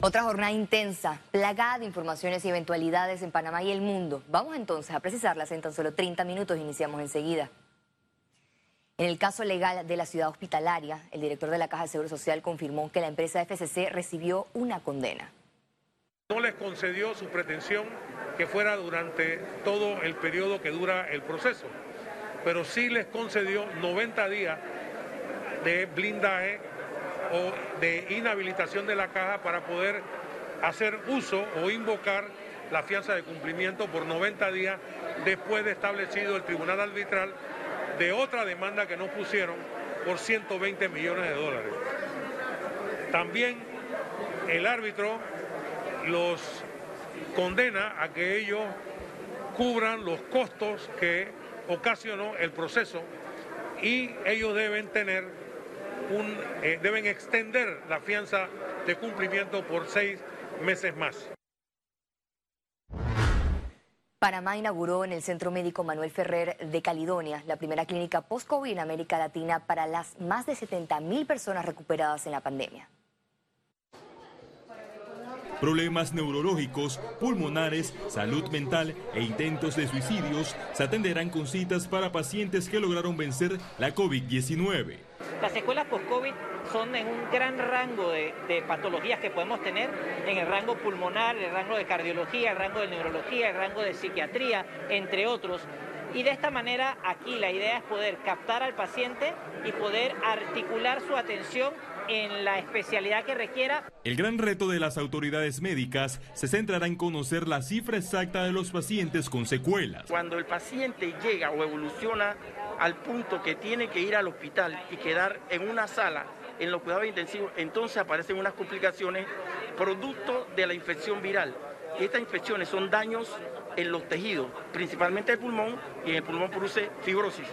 Otra jornada intensa, plagada de informaciones y eventualidades en Panamá y el mundo. Vamos entonces a precisarlas en tan solo 30 minutos. Iniciamos enseguida. En el caso legal de la ciudad hospitalaria, el director de la Caja de Seguro Social confirmó que la empresa FCC recibió una condena. No les concedió su pretensión que fuera durante todo el periodo que dura el proceso, pero sí les concedió 90 días de blindaje o de inhabilitación de la caja para poder hacer uso o invocar la fianza de cumplimiento por 90 días después de establecido el tribunal arbitral de otra demanda que nos pusieron por 120 millones de dólares. También el árbitro los condena a que ellos cubran los costos que ocasionó el proceso y ellos deben tener eh, deben extender la fianza de cumplimiento por seis meses más. Panamá inauguró en el Centro Médico Manuel Ferrer de Caledonia la primera clínica post-COVID en América Latina para las más de 70 mil personas recuperadas en la pandemia. Problemas neurológicos, pulmonares, salud mental e intentos de suicidios se atenderán con citas para pacientes que lograron vencer la COVID-19. Las secuelas post-COVID son en un gran rango de, patologías que podemos tener, en el rango pulmonar, el rango de cardiología, el rango de neurología, el rango de psiquiatría, entre otros. Y de esta manera aquí la idea es poder captar al paciente y poder articular su atención en la especialidad que requiera. El gran reto de las autoridades médicas se centrará en conocer la cifra exacta de los pacientes con secuelas. Cuando el paciente llega o evoluciona al punto que tiene que ir al hospital y quedar en una sala en los cuidados intensivos, entonces aparecen unas complicaciones producto de la infección viral. Estas infecciones son daños en los tejidos, principalmente el pulmón, y en el pulmón produce fibrosis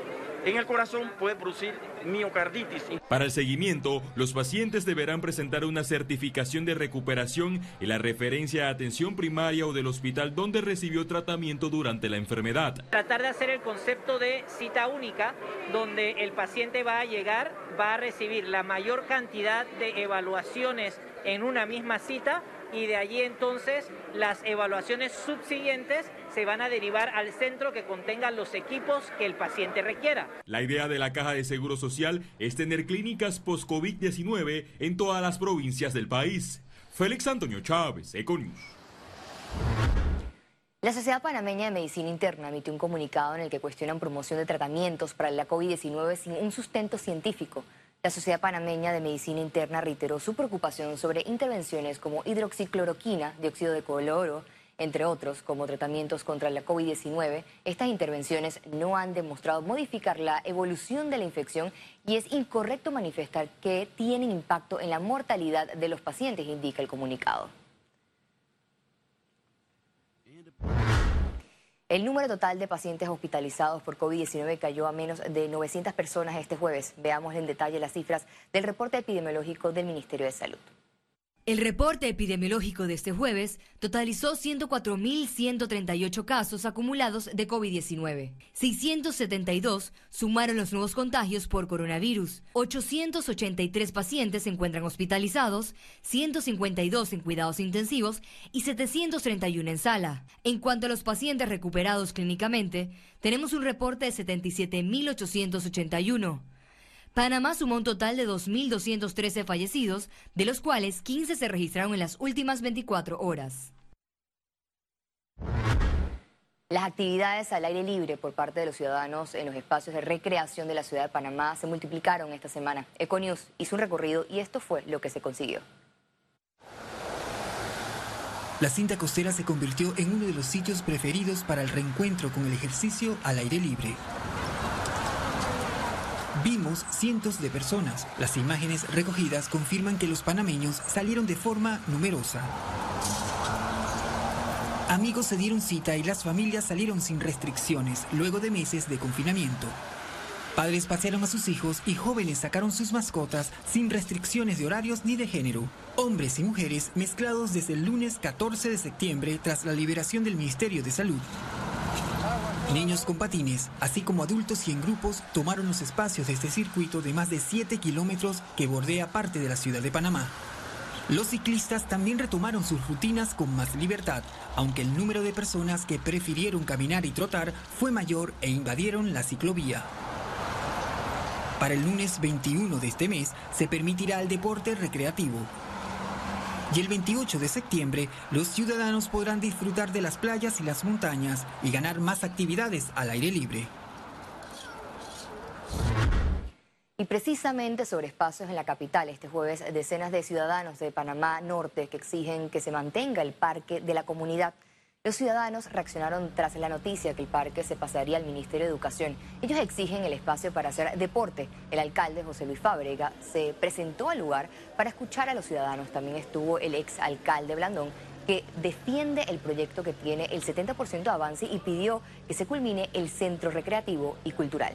en el corazón puede producir miocarditis. Para el seguimiento, los pacientes deberán presentar una certificación de recuperación y la referencia a atención primaria o del hospital donde recibió tratamiento durante la enfermedad. Tratar de hacer el concepto de cita única, donde el paciente va a llegar, va a recibir la mayor cantidad de evaluaciones en una misma cita y de allí entonces las evaluaciones subsiguientes se van a derivar al centro que contenga los equipos que el paciente requiera. La idea de la Caja de Seguro Social es tener clínicas post-COVID-19 en todas las provincias del país. Félix Antonio Chávez, Econius. La Sociedad Panameña de Medicina Interna emitió un comunicado en el que cuestionan promoción de tratamientos para la COVID-19 sin un sustento científico. La Sociedad Panameña de Medicina Interna reiteró su preocupación sobre intervenciones como hidroxicloroquina, dióxido de cloro, entre otros, como tratamientos contra la COVID-19. Estas intervenciones no han demostrado modificar la evolución de la infección y es incorrecto manifestar que tienen impacto en la mortalidad de los pacientes, indica el comunicado. El número total de pacientes hospitalizados por COVID-19 cayó a menos de 900 personas este jueves. Veamos en detalle las cifras del reporte epidemiológico del Ministerio de Salud. El reporte epidemiológico de este jueves totalizó 104.138 casos acumulados de COVID-19. 672 sumaron los nuevos contagios por coronavirus. 883 pacientes se encuentran hospitalizados, 152 en cuidados intensivos y 731 en sala. En cuanto a los pacientes recuperados clínicamente, tenemos un reporte de 77.881. Panamá sumó un total de 2.213 fallecidos, de los cuales 15 se registraron en las últimas 24 horas. Las actividades al aire libre por parte de los ciudadanos en los espacios de recreación de la ciudad de Panamá se multiplicaron esta semana. Econius hizo un recorrido y esto fue lo que se consiguió. La cinta costera se convirtió en uno de los sitios preferidos para el reencuentro con el ejercicio al aire libre. Vimos cientos de personas. Las imágenes recogidas confirman que los panameños salieron de forma numerosa. Amigos se dieron cita y las familias salieron sin restricciones luego de meses de confinamiento. Padres pasearon a sus hijos y jóvenes sacaron sus mascotas sin restricciones de horarios ni de género. Hombres y mujeres mezclados desde el lunes 14 de septiembre tras la liberación del Ministerio de Salud. Niños con patines, así como adultos y en grupos, tomaron los espacios de este circuito de más de 7 kilómetros que bordea parte de la ciudad de Panamá. Los ciclistas también retomaron sus rutinas con más libertad, aunque el número de personas que prefirieron caminar y trotar fue mayor e invadieron la ciclovía. Para el lunes 21 de este mes se permitirá el deporte recreativo. Y el 28 de septiembre los ciudadanos podrán disfrutar de las playas y las montañas y ganar más actividades al aire libre. Y precisamente sobre espacios en la capital, este jueves decenas de ciudadanos de Panamá Norte que exigen que se mantenga el parque de la comunidad. Los ciudadanos reaccionaron tras la noticia que el parque se pasaría al Ministerio de Educación. Ellos exigen el espacio para hacer deporte. El alcalde José Luis Fábrega se presentó al lugar para escuchar a los ciudadanos. También estuvo el ex alcalde Blandón que defiende el proyecto que tiene el 70% de avance y pidió que se culmine el centro recreativo y cultural.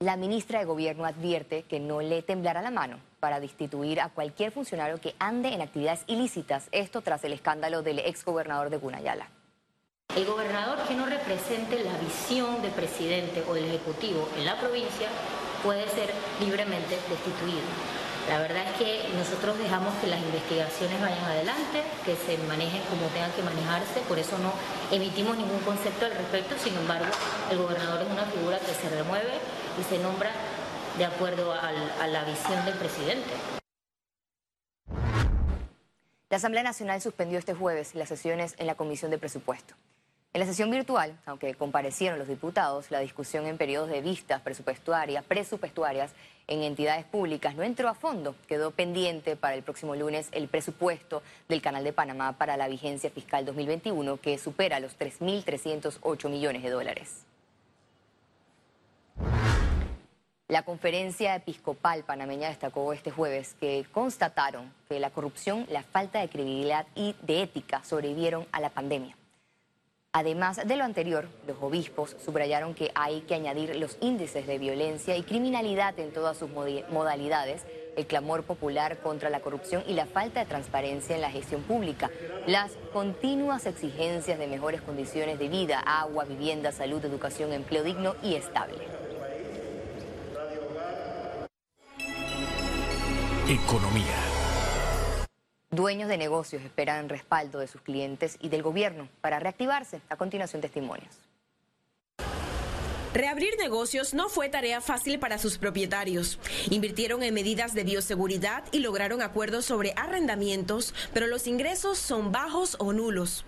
La ministra de Gobierno advierte que no le temblará la mano para destituir a cualquier funcionario que ande en actividades ilícitas, esto tras el escándalo del exgobernador de Gunayala. El gobernador que no represente la visión del presidente o del ejecutivo en la provincia puede ser libremente destituido. La verdad es que nosotros dejamos que las investigaciones vayan adelante, que se manejen como tengan que manejarse, por eso no emitimos ningún concepto al respecto, sin embargo, el gobernador es una figura que se remueve y se nombra de acuerdo a la visión del presidente. La Asamblea Nacional suspendió este jueves las sesiones en la Comisión de Presupuesto. En la sesión virtual, aunque comparecieron los diputados, la discusión en periodos de vistas presupuestarias, presupuestarias en entidades públicas no entró a fondo. Quedó pendiente para el próximo lunes el presupuesto del Canal de Panamá para la vigencia fiscal 2021, que supera los 3.308 millones de dólares. La conferencia episcopal panameña destacó este jueves que constataron que la corrupción, la falta de credibilidad y de ética sobrevivieron a la pandemia. Además de lo anterior, los obispos subrayaron que hay que añadir los índices de violencia y criminalidad en todas sus modalidades, el clamor popular contra la corrupción y la falta de transparencia en la gestión pública, las continuas exigencias de mejores condiciones de vida, agua, vivienda, salud, educación, empleo digno y estable. Economía. Dueños de negocios esperan respaldo de sus clientes y del gobierno para reactivarse. A continuación, testimonios. Reabrir negocios no fue tarea fácil para sus propietarios. Invirtieron en medidas de bioseguridad y lograron acuerdos sobre arrendamientos, pero los ingresos son bajos o nulos.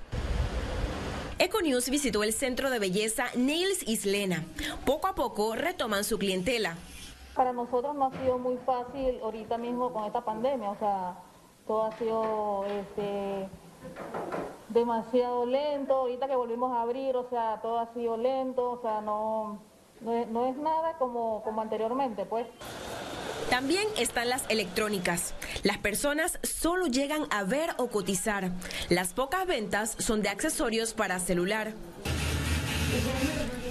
Econews visitó el centro de belleza Nails Islena. Poco a poco retoman su clientela. Para nosotros no ha sido muy fácil ahorita mismo con esta pandemia, o sea, todo ha sido este, demasiado lento, ahorita que volvimos a abrir, o sea, todo ha sido lento, o sea, no, no, es, nada como, como anteriormente, pues. También están las electrónicas. Las personas solo llegan a ver o cotizar. Las pocas ventas son de accesorios para celular.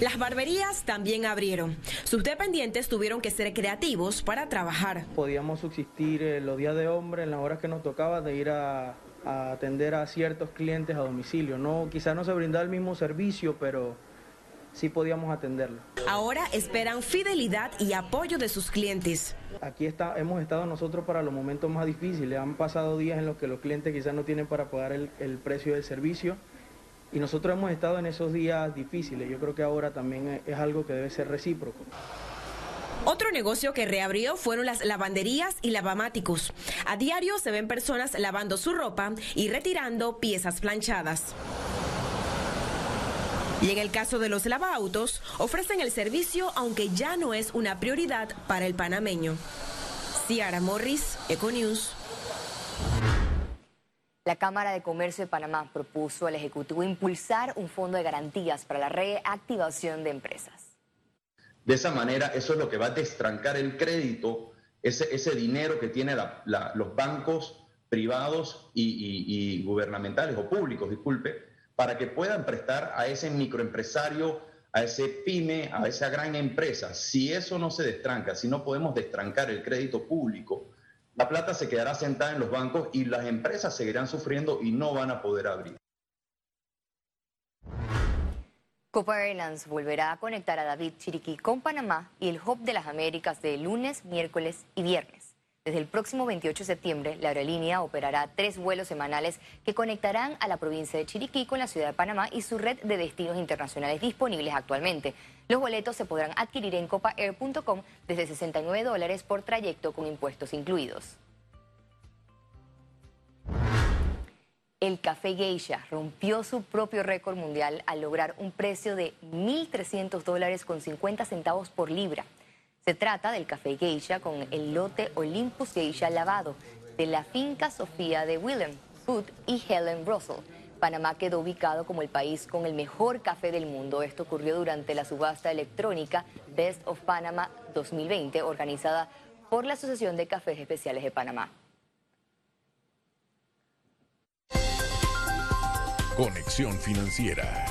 Las barberías también abrieron. Sus dependientes tuvieron que ser creativos para trabajar. Podíamos subsistir eh, los días de hombre en las horas que nos tocaba de ir a, atender a ciertos clientes a domicilio. No, quizás no se brindaba el mismo servicio, pero sí podíamos atenderlo. Ahora esperan fidelidad y apoyo de sus clientes. Aquí está, hemos estado nosotros para los momentos más difíciles. Han pasado días en los que los clientes quizás no tienen para pagar el precio del servicio y nosotros hemos estado en esos días difíciles. Yo creo que ahora también es algo que debe ser recíproco. Otro negocio que reabrió fueron las lavanderías y lavamáticos. A diario se ven personas lavando su ropa y retirando piezas planchadas. Y en el caso de los lavaautos, ofrecen el servicio aunque ya no es una prioridad para el panameño. Ciara Morris, Econews. La Cámara de Comercio de Panamá propuso al Ejecutivo impulsar un fondo de garantías para la reactivación de empresas. De esa manera, eso es lo que va a destrancar el crédito, ese, dinero que tienen los bancos privados y, gubernamentales o públicos, disculpe, para que puedan prestar a ese microempresario, a ese pyme, a esa gran empresa. Si eso no se destranca, si no podemos destrancar el crédito público, la plata se quedará sentada en los bancos y las empresas seguirán sufriendo y no van a poder abrir. Copa Airlines volverá a conectar a David Chiriquí con Panamá y el Hub de las Américas de lunes, miércoles y viernes. Desde el próximo 28 de septiembre, la aerolínea operará tres vuelos semanales que conectarán a la provincia de Chiriquí con la ciudad de Panamá y su red de destinos internacionales disponibles actualmente. Los boletos se podrán adquirir en copaair.com desde 69 dólares por trayecto con impuestos incluidos. El café Geisha rompió su propio récord mundial al lograr un precio de 1.300 dólares con 50 centavos por libra. Se trata del café Geisha con el lote Olympus Geisha lavado de la finca Sofía de Willem Food y Helen Russell. Panamá quedó ubicado como el país con el mejor café del mundo. Esto ocurrió durante la subasta electrónica Best of Panama 2020, organizada por la Asociación de Cafés Especiales de Panamá. Conexión Financiera.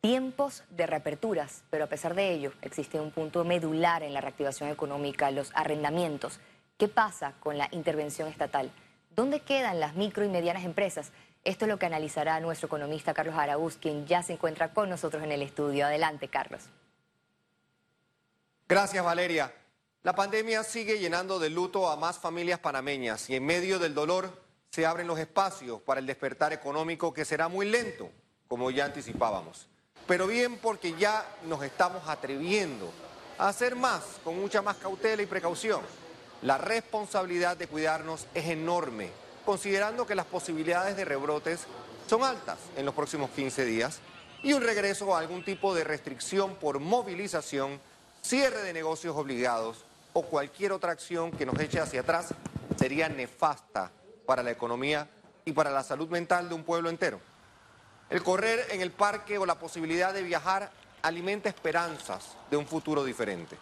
Tiempos de reaperturas, pero a pesar de ello existe un punto medular en la reactivación económica, los arrendamientos. ¿Qué pasa con la intervención estatal? ¿Dónde quedan las micro y medianas empresas? Esto es lo que analizará nuestro economista Carlos Araúz, quien ya se encuentra con nosotros en el estudio. Adelante, Carlos. Gracias, Valeria. La pandemia sigue llenando de luto a más familias panameñas y en medio del dolor se abren los espacios para el despertar económico que será muy lento, como ya anticipábamos. Pero bien porque ya nos estamos atreviendo a hacer más, con mucha más cautela y precaución. La responsabilidad de cuidarnos es enorme, considerando que las posibilidades de rebrotes son altas en los próximos 15 días y un regreso a algún tipo de restricción por movilización, cierre de negocios obligados o cualquier otra acción que nos eche hacia atrás sería nefasta para la economía y para la salud mental de un pueblo entero. El correr en el parque o la posibilidad de viajar alimenta esperanzas de un futuro diferente.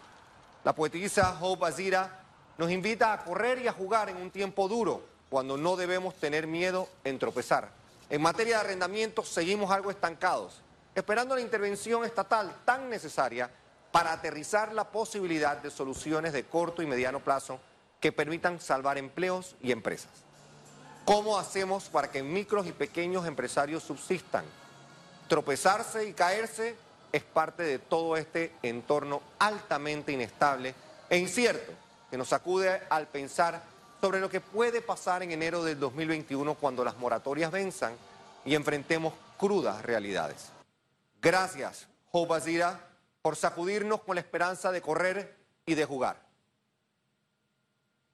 La poetisa Hope Azira nos invita a correr y a jugar en un tiempo duro, cuando no debemos tener miedo en tropezar. En materia de arrendamientos seguimos algo estancados, esperando la intervención estatal tan necesaria para aterrizar la posibilidad de soluciones de corto y mediano plazo que permitan salvar empleos y empresas. ¿Cómo hacemos para que micros y pequeños empresarios subsistan? Tropezarse y caerse es parte de todo este entorno altamente inestable e incierto que nos acude al pensar sobre lo que puede pasar en enero del 2021 cuando las moratorias venzan y enfrentemos crudas realidades. Gracias, Azira, por sacudirnos con la esperanza de correr y de jugar.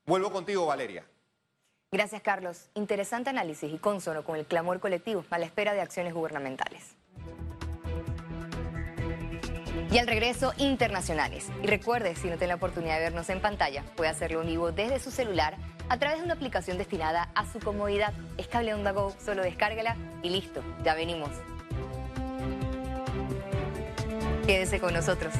Vuelvo contigo, Valeria. Gracias, Carlos. Interesante análisis y consono con el clamor colectivo a la espera de acciones gubernamentales. Y al regreso, internacionales. Y recuerde, si no tiene la oportunidad de vernos en pantalla, puede hacerlo en vivo desde su celular a través de una aplicación destinada a su comodidad. Es Cable Onda Go, solo descárgala y listo, ya venimos. Quédese con nosotros.